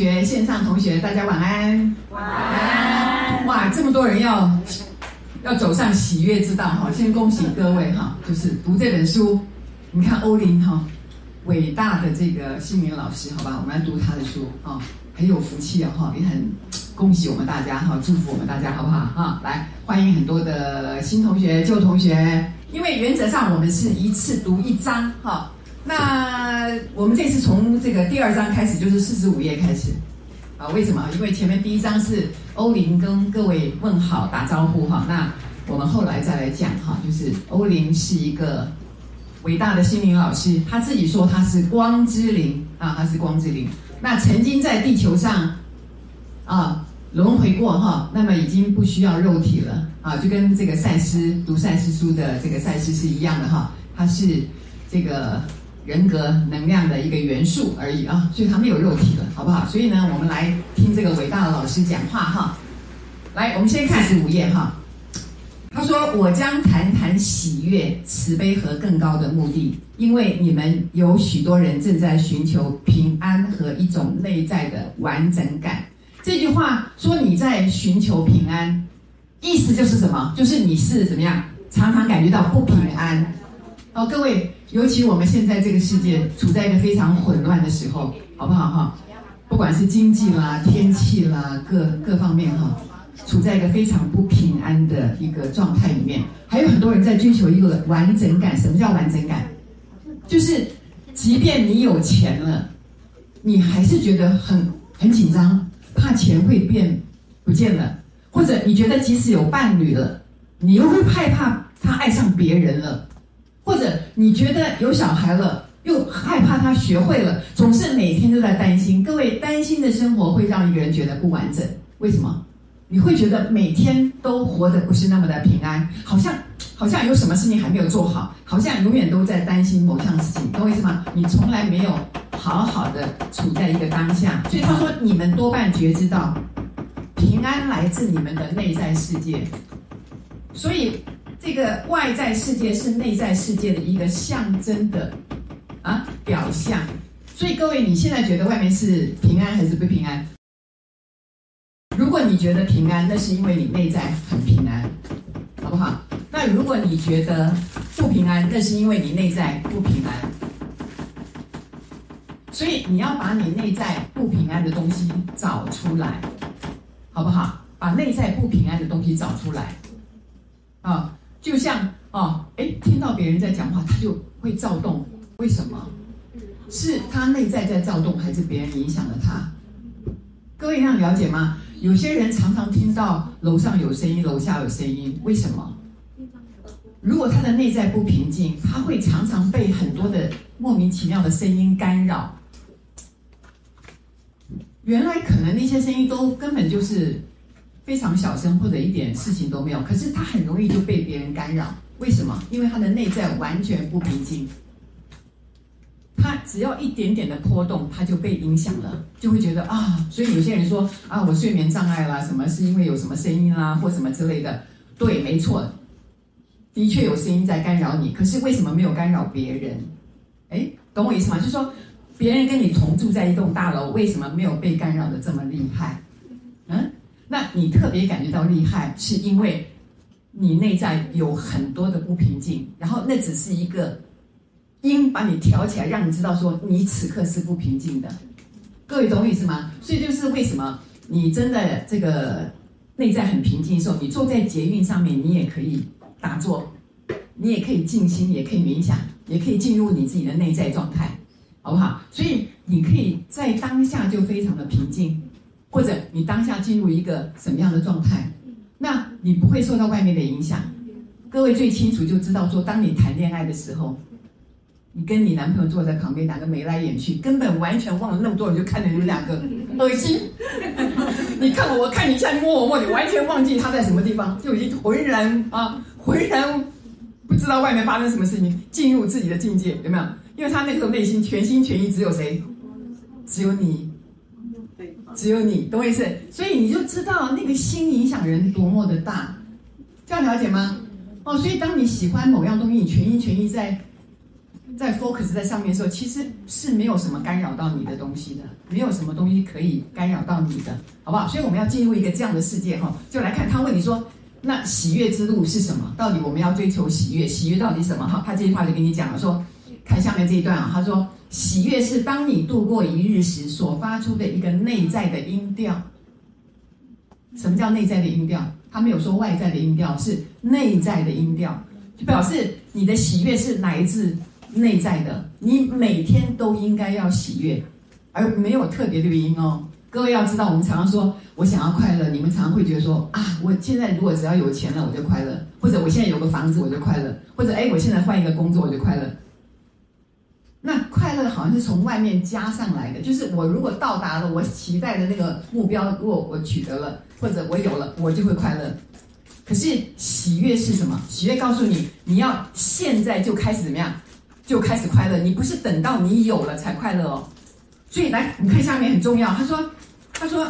学、线上同学，大家晚安。晚安。哇，这么多人要要走上喜悦之道哈，先恭喜各位哈，就是读这本书。你看欧林哈，伟大的这个姓名老师，好吧，我们来读他的书啊，很有福气啊哈，也很恭喜我们大家哈，祝福我们大家好不好哈？来，欢迎很多的新同学、旧同学，因为原则上我们是一次读一章哈。那我们这次从这个第二章开始，就是四十五页开始，啊，为什么？因为前面第一章是欧林跟各位问好打招呼哈，那我们后来再来讲哈，就是欧林是一个伟大的心灵老师，他自己说他是光之灵啊，他是光之灵，那曾经在地球上啊轮回过哈，那么已经不需要肉体了啊，就跟这个赛斯读赛斯书的这个赛斯是一样的哈，他是这个。人格能量的一个元素而已啊，所以他没有肉体了，好不好？所以呢，我们来听这个伟大的老师讲话哈。来，我们先看十五页哈。他说：“我将谈谈喜悦、慈悲和更高的目的，因为你们有许多人正在寻求平安和一种内在的完整感。”这句话说你在寻求平安，意思就是什么？就是你是怎么样，常常感觉到不平安。哦，各位。尤其我们现在这个世界处在一个非常混乱的时候，好不好哈？不管是经济啦、天气啦，各各方面哈，处在一个非常不平安的一个状态里面。还有很多人在追求一个完整感。什么叫完整感？就是即便你有钱了，你还是觉得很很紧张，怕钱会变不见了；或者你觉得即使有伴侣了，你又会害怕他爱上别人了。或者你觉得有小孩了，又害怕他学会了，总是每天都在担心。各位，担心的生活会让一个人觉得不完整。为什么？你会觉得每天都活得不是那么的平安，好像好像有什么事情还没有做好，好像永远都在担心某项事情。懂我意思吗？你从来没有好好的处在一个当下。所以他说，你们多半觉知到平安来自你们的内在世界。所以。这个外在世界是内在世界的一个象征的啊表象，所以各位，你现在觉得外面是平安还是不平安？如果你觉得平安，那是因为你内在很平安，好不好？那如果你觉得不平安，那是因为你内在不平安。所以你要把你内在不平安的东西找出来，好不好？把内在不平安的东西找出来，啊。就像哦，哎，听到别人在讲话，他就会躁动。为什么？是他内在在躁动，还是别人影响了他？各位这样了解吗？有些人常常听到楼上有声音，楼下有声音，为什么？如果他的内在不平静，他会常常被很多的莫名其妙的声音干扰。原来可能那些声音都根本就是。非常小声，或者一点事情都没有，可是他很容易就被别人干扰。为什么？因为他的内在完全不平静。他只要一点点的波动，他就被影响了，就会觉得啊。所以有些人说啊，我睡眠障碍啦，什么是因为有什么声音啦，或什么之类的。对，没错，的确有声音在干扰你。可是为什么没有干扰别人？哎，懂我意思吗？就是说，别人跟你同住在一栋大楼，为什么没有被干扰的这么厉害？嗯？那你特别感觉到厉害，是因为你内在有很多的不平静，然后那只是一个音把你挑起来，让你知道说你此刻是不平静的。各位懂我意思吗？所以就是为什么你真的这个内在很平静的时候，你坐在捷运上面，你也可以打坐，你也可以静心，也可以冥想，也可以进入你自己的内在状态，好不好？所以你可以在当下就非常的平静。或者你当下进入一个什么样的状态，那你不会受到外面的影响。各位最清楚就知道说，当你谈恋爱的时候，你跟你男朋友坐在旁边，两个眉来眼去，根本完全忘了那么多人就看着你们两个，恶心。你看我，我看你，像你摸我摸你，完全忘记他在什么地方，就已经浑然啊，浑然不知道外面发生什么事情，进入自己的境界，有没有？因为他那时候内心全心全意只有谁？只有你。只有你，懂我意思？所以你就知道那个心影响人多么的大，这样了解吗？哦，所以当你喜欢某样东西，你全心全意在在 focus 在上面的时候，其实是没有什么干扰到你的东西的，没有什么东西可以干扰到你的，好不好？所以我们要进入一个这样的世界哈，就来看他问你说，那喜悦之路是什么？到底我们要追求喜悦？喜悦到底什么？哈，他这句话就跟你讲了，说，看下面这一段啊，他说，喜悦是当你度过一日时所发出的一个内在的音调。什么叫内在的音调？他没有说外在的音调，是内在的音调，就表示你的喜悦是来自。内在的，你每天都应该要喜悦，而没有特别的原因哦。各位要知道，我们常常说我想要快乐，你们常常会觉得说啊，我现在如果只要有钱了，我就快乐；或者我现在有个房子，我就快乐；或者哎，我现在换一个工作，我就快乐。那快乐好像是从外面加上来的，就是我如果到达了我期待的那个目标，如果我取得了，或者我有了，我就会快乐。可是喜悦是什么？喜悦告诉你，你要现在就开始怎么样？就开始快乐，你不是等到你有了才快乐哦。所以来，你看下面很重要。他说：“他说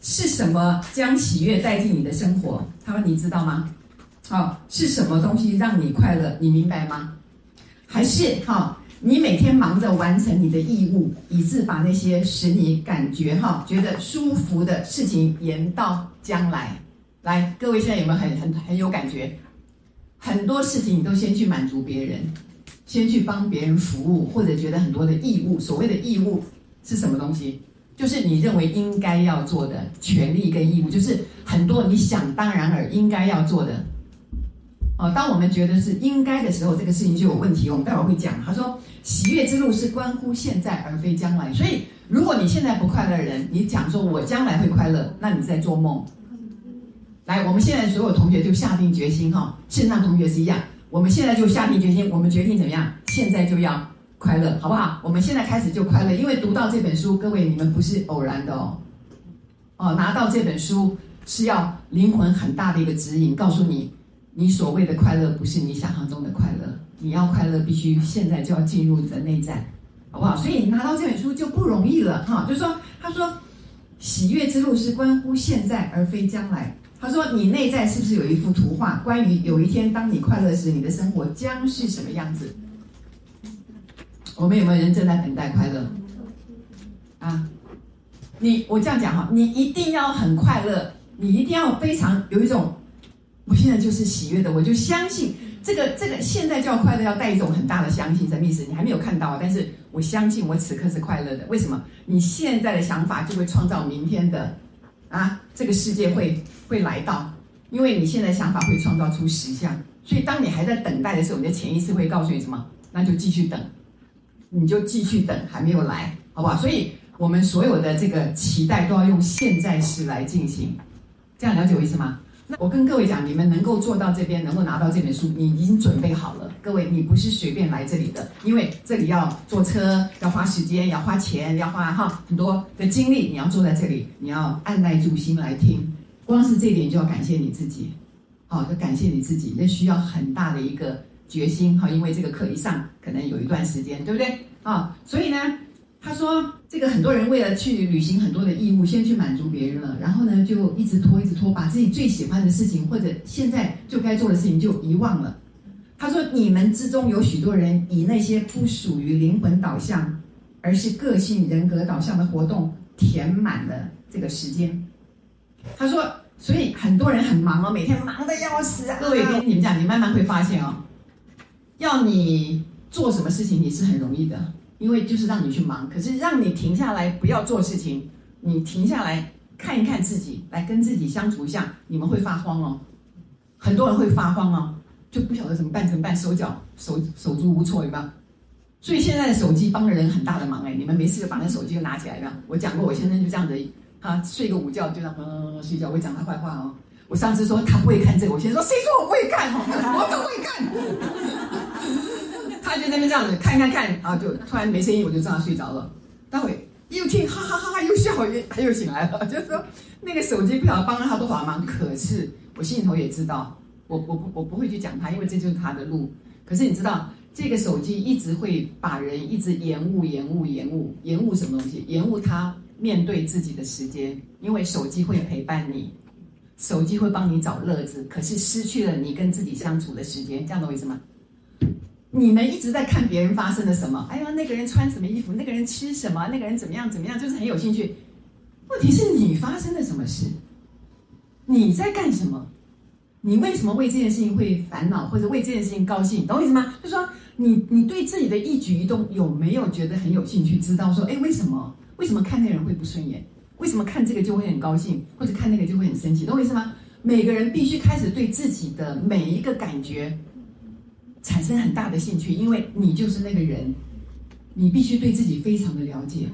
是什么将喜悦带进你的生活？他说你知道吗？哦，是什么东西让你快乐？你明白吗？还是哈、哦，你每天忙着完成你的义务，以致把那些使你感觉哈、觉得舒服的事情延到将来？来，各位现在有没有很很很有感觉？很多事情你都先去满足别人。”先去帮别人服务，或者觉得很多的义务，所谓的义务是什么东西？就是你认为应该要做的权利跟义务，就是很多你想当然而应该要做的。哦，当我们觉得是应该的时候，这个事情就有问题。我们待会儿会讲。他说，喜悦之路是关乎现在而非将来。所以，如果你现在不快乐的人，你讲说我将来会快乐，那你在做梦。来，我们现在所有同学就下定决心哈，线上同学是一样。我们现在就下定决心，我们决定怎么样？现在就要快乐，好不好？我们现在开始就快乐，因为读到这本书，各位你们不是偶然的哦。哦，拿到这本书是要灵魂很大的一个指引，告诉你，你所谓的快乐不是你想象中的快乐。你要快乐，必须现在就要进入你的内在，好不好？所以拿到这本书就不容易了哈。就说，他说，喜悦之路是关乎现在而非将来。他说：“你内在是不是有一幅图画？关于有一天当你快乐时，你的生活将是什么样子？我们有没有人正在等待快乐？啊，你我这样讲哈，你一定要很快乐，你一定要非常有一种，我现在就是喜悦的，我就相信这个这个现在叫快乐，要带一种很大的相信，什么意思？你还没有看到，但是我相信我此刻是快乐的。为什么？你现在的想法就会创造明天的。”啊，这个世界会会来到，因为你现在想法会创造出实相，所以当你还在等待的时候，你的潜意识会告诉你什么？那就继续等，你就继续等，还没有来，好不好？所以我们所有的这个期待都要用现在时来进行，这样了解我意思吗？我跟各位讲，你们能够做到这边，能够拿到这本书，你已经准备好了。各位，你不是随便来这里的，因为这里要坐车，要花时间，要花钱，要花哈很多的精力。你要坐在这里，你要按捺住心来听。光是这点就要感谢你自己，好，就感谢你自己。那需要很大的一个决心哈，因为这个课一上，可能有一段时间，对不对？啊，所以呢。他说：“这个很多人为了去履行很多的义务，先去满足别人了，然后呢，就一直拖，一直拖，把自己最喜欢的事情或者现在就该做的事情就遗忘了。”他说：“你们之中有许多人以那些不属于灵魂导向，而是个性人格导向的活动填满了这个时间。”他说：“所以很多人很忙哦，每天忙得要死啊。”各位跟你们讲，你慢慢会发现哦，要你做什么事情，你是很容易的。因为就是让你去忙，可是让你停下来不要做事情，你停下来看一看自己，来跟自己相处一下，你们会发慌哦，很多人会发慌哦，就不晓得怎么办，怎么办，手脚手手足无措，对吧？所以现在的手机帮了人很大的忙哎，你们没事就把那手机就拿起来了。我讲过，我先生就这样子，他睡个午觉就这样嗯睡觉，我会讲他坏话哦。我上次说他不会看这个，我先说谁说我不会看？我都会看。他就在那边这样子看看看啊，就突然没声音，我就这样睡着了。待会又听哈哈哈哈，又笑，又他又醒来了。就是说那个手机不晓得帮了他多少忙，可是我心里头也知道，我我不我不会去讲他，因为这就是他的路。可是你知道，这个手机一直会把人一直延误、延误、延误、延误什么东西？延误他面对自己的时间，因为手机会陪伴你，手机会帮你找乐子，可是失去了你跟自己相处的时间，这样懂我意思吗？你们一直在看别人发生了什么？哎呀，那个人穿什么衣服？那个人吃什么？那个人怎么样？怎么样？就是很有兴趣。问题是你发生了什么事？你在干什么？你为什么为这件事情会烦恼，或者为这件事情高兴？懂我意思吗？就是说，你你对自己的一举一动有没有觉得很有兴趣？知道说，哎，为什么？为什么看那个人会不顺眼？为什么看这个就会很高兴，或者看那个就会很生气？懂我意思吗？每个人必须开始对自己的每一个感觉。产生很大的兴趣，因为你就是那个人，你必须对自己非常的了解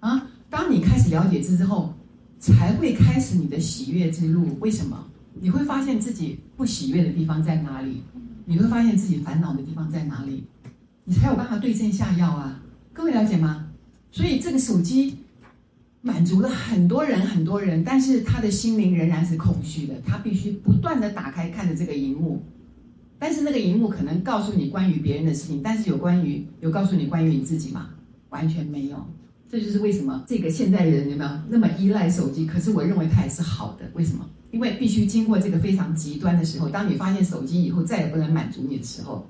啊。当你开始了解之之后，才会开始你的喜悦之路。为什么？你会发现自己不喜悦的地方在哪里？你会发现自己烦恼的地方在哪里？你才有办法对症下药啊。各位了解吗？所以这个手机满足了很多人，很多人，但是他的心灵仍然是空虚的。他必须不断的打开看着这个荧幕。但是那个荧幕可能告诉你关于别人的事情，但是有关于有告诉你关于你自己吗？完全没有。这就是为什么这个现代人有没有那么依赖手机？可是我认为它也是好的。为什么？因为必须经过这个非常极端的时候，当你发现手机以后再也不能满足你的时候，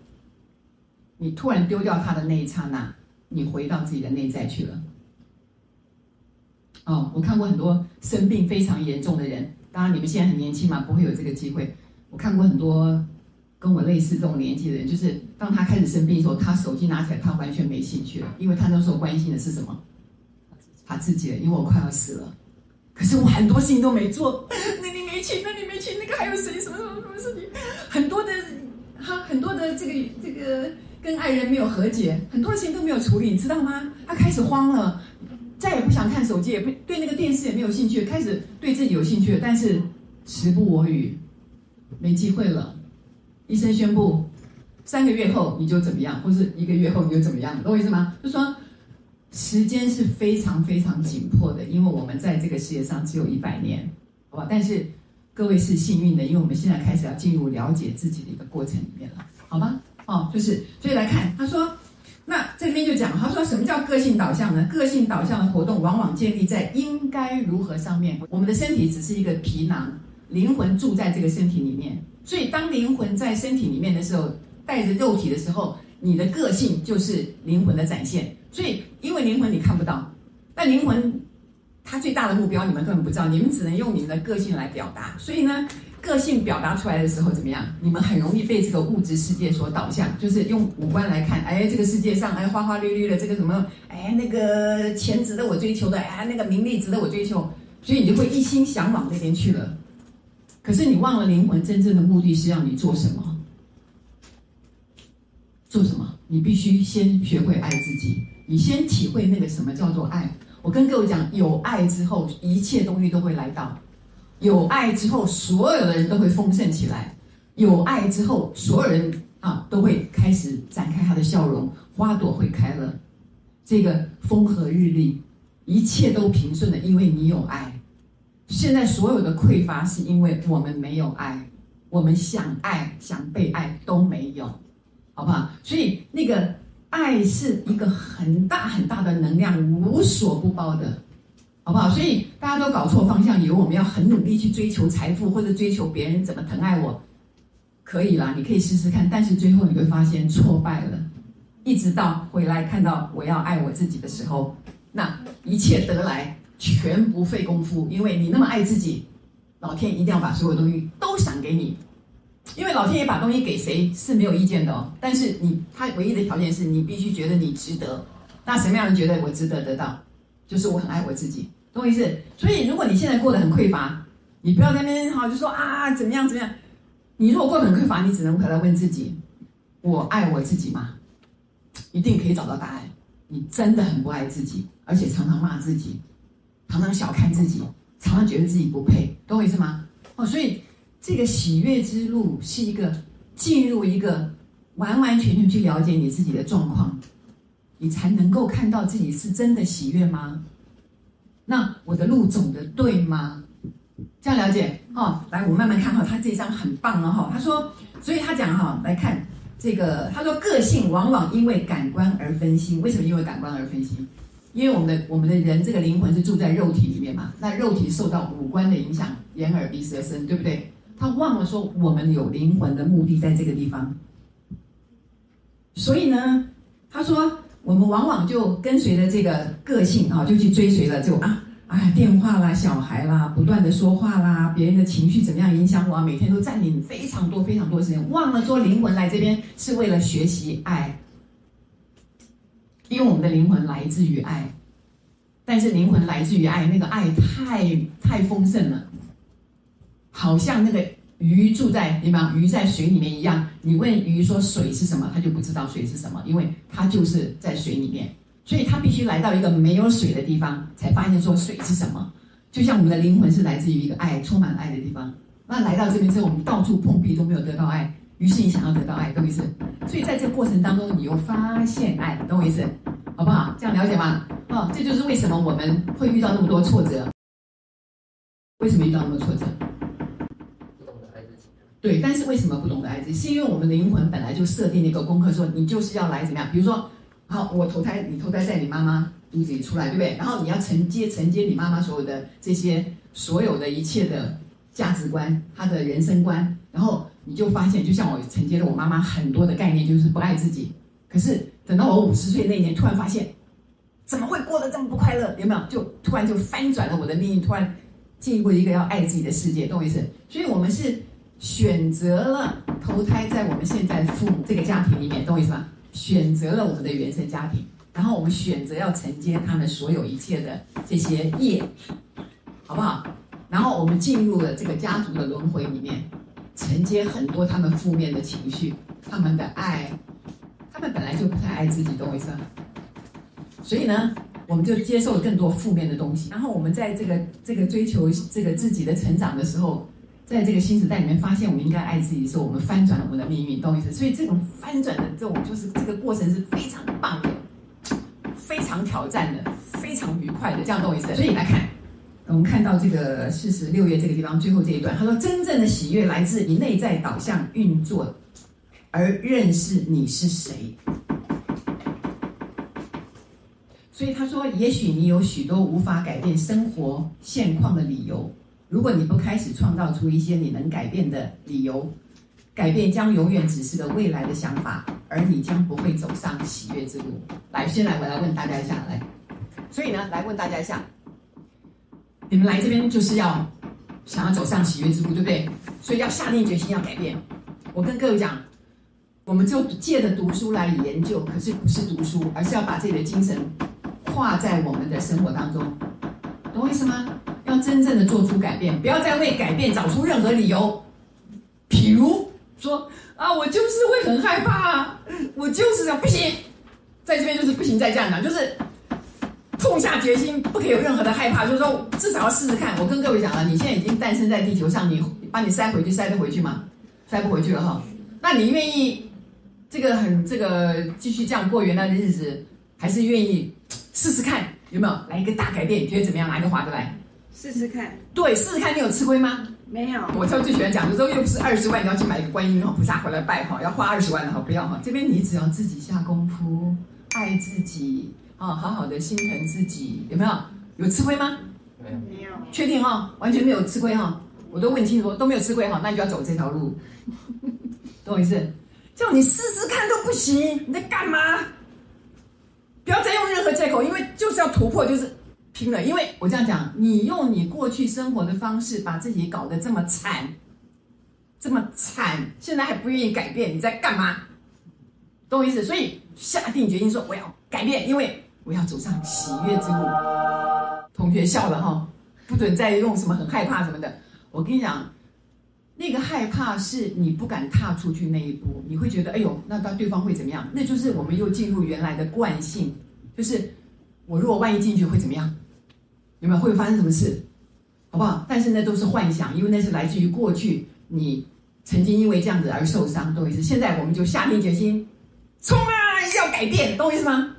你突然丢掉它的那一刹那，你回到自己的内在去了。哦，我看过很多生病非常严重的人，当然你们现在很年轻嘛，不会有这个机会。我看过很多。跟我类似这种年纪的人，就是当他开始生病的时候，他手机拿起来，他完全没兴趣了，因为他那时候关心的是什么？他自己，因为我快要死了，可是我很多事情都没做，那你没去，那你没去，那个还有谁？什么什么什么事情？很多的，他很多的这个这个跟爱人没有和解，很多事情都没有处理，你知道吗？他开始慌了，再也不想看手机，也不对那个电视也没有兴趣，开始对自己有兴趣，但是时不我与，没机会了。医生宣布，三个月后你就怎么样，或是一个月后你就怎么样，懂我意思吗？就说，时间是非常非常紧迫的，因为我们在这个世界上只有一百年，好吧？但是各位是幸运的，因为我们现在开始要进入了解自己的一个过程里面了，好吗？哦，就是所以来看，他说，那这边就讲，他说什么叫个性导向呢？个性导向的活动往往建立在应该如何上面。我们的身体只是一个皮囊，灵魂住在这个身体里面。所以，当灵魂在身体里面的时候，带着肉体的时候，你的个性就是灵魂的展现。所以，因为灵魂你看不到，但灵魂它最大的目标你们根本不知道，你们只能用你们的个性来表达。所以呢，个性表达出来的时候怎么样？你们很容易被这个物质世界所导向，就是用五官来看，哎，这个世界上哎花花绿绿的，这个什么哎那个钱值得我追求的，哎那个名利值得我追求，所以你就会一心想往那边去了。可是你忘了灵魂真正的目的是要你做什么？做什么？你必须先学会爱自己，你先体会那个什么叫做爱。我跟各位讲，有爱之后，一切东西都会来到；有爱之后，所有的人都会丰盛起来；有爱之后，所有人啊都会开始展开他的笑容，花朵会开了。这个风和日丽，一切都平顺的，因为你有爱。现在所有的匮乏是因为我们没有爱，我们想爱、想被爱都没有，好不好？所以那个爱是一个很大很大的能量，无所不包的，好不好？所以大家都搞错方向，以为我们要很努力去追求财富或者追求别人怎么疼爱我，可以啦，你可以试试看，但是最后你会发现挫败了，一直到回来看到我要爱我自己的时候，那一切得来。全不费功夫，因为你那么爱自己，老天一定要把所有东西都赏给你。因为老天爷把东西给谁是没有意见的哦，但是你他唯一的条件是你必须觉得你值得。那什么样的人觉得我值得得到？就是我很爱我自己，懂我意思？所以如果你现在过得很匮乏，你不要在那边好就说啊怎么样怎么样。你如果过得很匮乏，你只能回来问自己：我爱我自己吗？一定可以找到答案。你真的很不爱自己，而且常常骂自己。常常小看自己，常常觉得自己不配，懂我意思吗？哦，所以这个喜悦之路是一个进入一个完完全全去了解你自己的状况，你才能够看到自己是真的喜悦吗？那我的路走的对吗？这样了解？哦，来，我慢慢看哈，他这一章很棒哦，哈，他说，所以他讲哈，来看这个，他说个性往往因为感官而分心，为什么因为感官而分心？因为我们的我们的人这个灵魂是住在肉体里面嘛，那肉体受到五官的影响，眼耳鼻舌身，对不对？他忘了说我们有灵魂的目的在这个地方。所以呢，他说我们往往就跟随着这个个性啊，就去追随了，就啊，哎，电话啦、小孩啦、不断的说话啦、别人的情绪怎么样影响我，每天都占领非常多非常多时间，忘了说灵魂来这边是为了学习爱，因为我们的灵魂来自于爱，但是灵魂来自于爱，那个爱太太丰盛了，好像那个。鱼住在对吗？鱼在水里面一样。你问鱼说水是什么，它就不知道水是什么，因为它就是在水里面，所以它必须来到一个没有水的地方，才发现说水是什么。就像我们的灵魂是来自于一个爱、充满爱的地方。那来到这边之后，我们到处碰壁都没有得到爱，于是你想要得到爱，懂我意思？所以在这个过程当中，你又发现爱，懂我意思？好不好？这样了解吗？哦，这就是为什么我们会遇到那么多挫折。为什么遇到那么多挫折？对，但是为什么不懂得爱自己？是因为我们的灵魂本来就设定了一个功课，说你就是要来怎么样？比如说，好，我投胎，你投胎在你妈妈肚子里出来，对不对？然后你要承接承接你妈妈所有的这些所有的一切的价值观，她的人生观，然后你就发现，就像我承接了我妈妈很多的概念，就是不爱自己。可是等到我五十岁那年，突然发现，怎么会过得这么不快乐？有没有？就突然就翻转了我的命运，突然进入一个要爱自己的世界，懂我意思？所以我们是。选择了投胎在我们现在父母这个家庭里面，懂我意思吗？选择了我们的原生家庭，然后我们选择要承接他们所有一切的这些业，好不好？然后我们进入了这个家族的轮回里面，承接很多他们负面的情绪，他们的爱，他们本来就不太爱自己，懂我意思？所以呢，我们就接受了更多负面的东西。然后我们在这个这个追求这个自己的成长的时候。在这个新时代里面，发现我们应该爱自己的时候，我们翻转了我们的命运，懂我意思？所以这种翻转的这种，就是这个过程是非常棒的，非常挑战的，非常愉快的，这样懂我意思？所以来看，我们看到这个四十六页这个地方最后这一段，他说：“真正的喜悦来自你内在导向运作，而认识你是谁。”所以他说：“也许你有许多无法改变生活现况的理由。”如果你不开始创造出一些你能改变的理由，改变将永远只是个未来的想法，而你将不会走上喜悦之路。来，先来，我来问大家一下，来，所以呢，来问大家一下，你们来这边就是要想要走上喜悦之路，对不对？所以要下定决心要改变。我跟各位讲，我们就借着读书来研究，可是不是读书，而是要把自己的精神化在我们的生活当中，懂我意思吗？要真正的做出改变，不要再为改变找出任何理由。譬如说啊，我就是会很害怕啊，我就是这样不行，在这边就是不行，再这样讲就是痛下决心，不可以有任何的害怕，就是说至少要试试看。我跟各位讲了，你现在已经诞生在地球上，你把你塞回去，塞得回去吗？塞不回去了哈。那你愿意这个很这个继续这样过原来的日子，还是愿意试试看有没有来一个大改变？你觉得怎么样？哪一个划得来？试试看，对，试试看，你有吃亏吗？没有。我就最喜欢讲的时候，又不是二十万，你要去买一个观音哈菩萨回来拜哈，要花二十万的哈，不要哈。这边你只要自己下功夫，爱自己啊，好好的心疼自己，有没有？有吃亏吗？没有，没有。确定哈，完全没有吃亏哈，我都问清楚，都没有吃亏哈，那你就要走这条路，懂我意思？叫你试试看都不行，你在干嘛？不要再用任何借口，因为就是要突破，就是。拼了！因为我这样讲，你用你过去生活的方式把自己搞得这么惨，这么惨，现在还不愿意改变，你在干嘛？懂我意思？所以下定决心说我要改变，因为我要走上喜悦之路。同学笑了哈，不准再用什么很害怕什么的。我跟你讲，那个害怕是你不敢踏出去那一步，你会觉得哎呦，那到对方会怎么样？那就是我们又进入原来的惯性，就是我如果万一进去会怎么样？有没有会发生什么事，好不好？但是那都是幻想，因为那是来自于过去你曾经因为这样子而受伤，懂我意思？现在我们就下定决心，冲啊，要改变，懂我意思吗？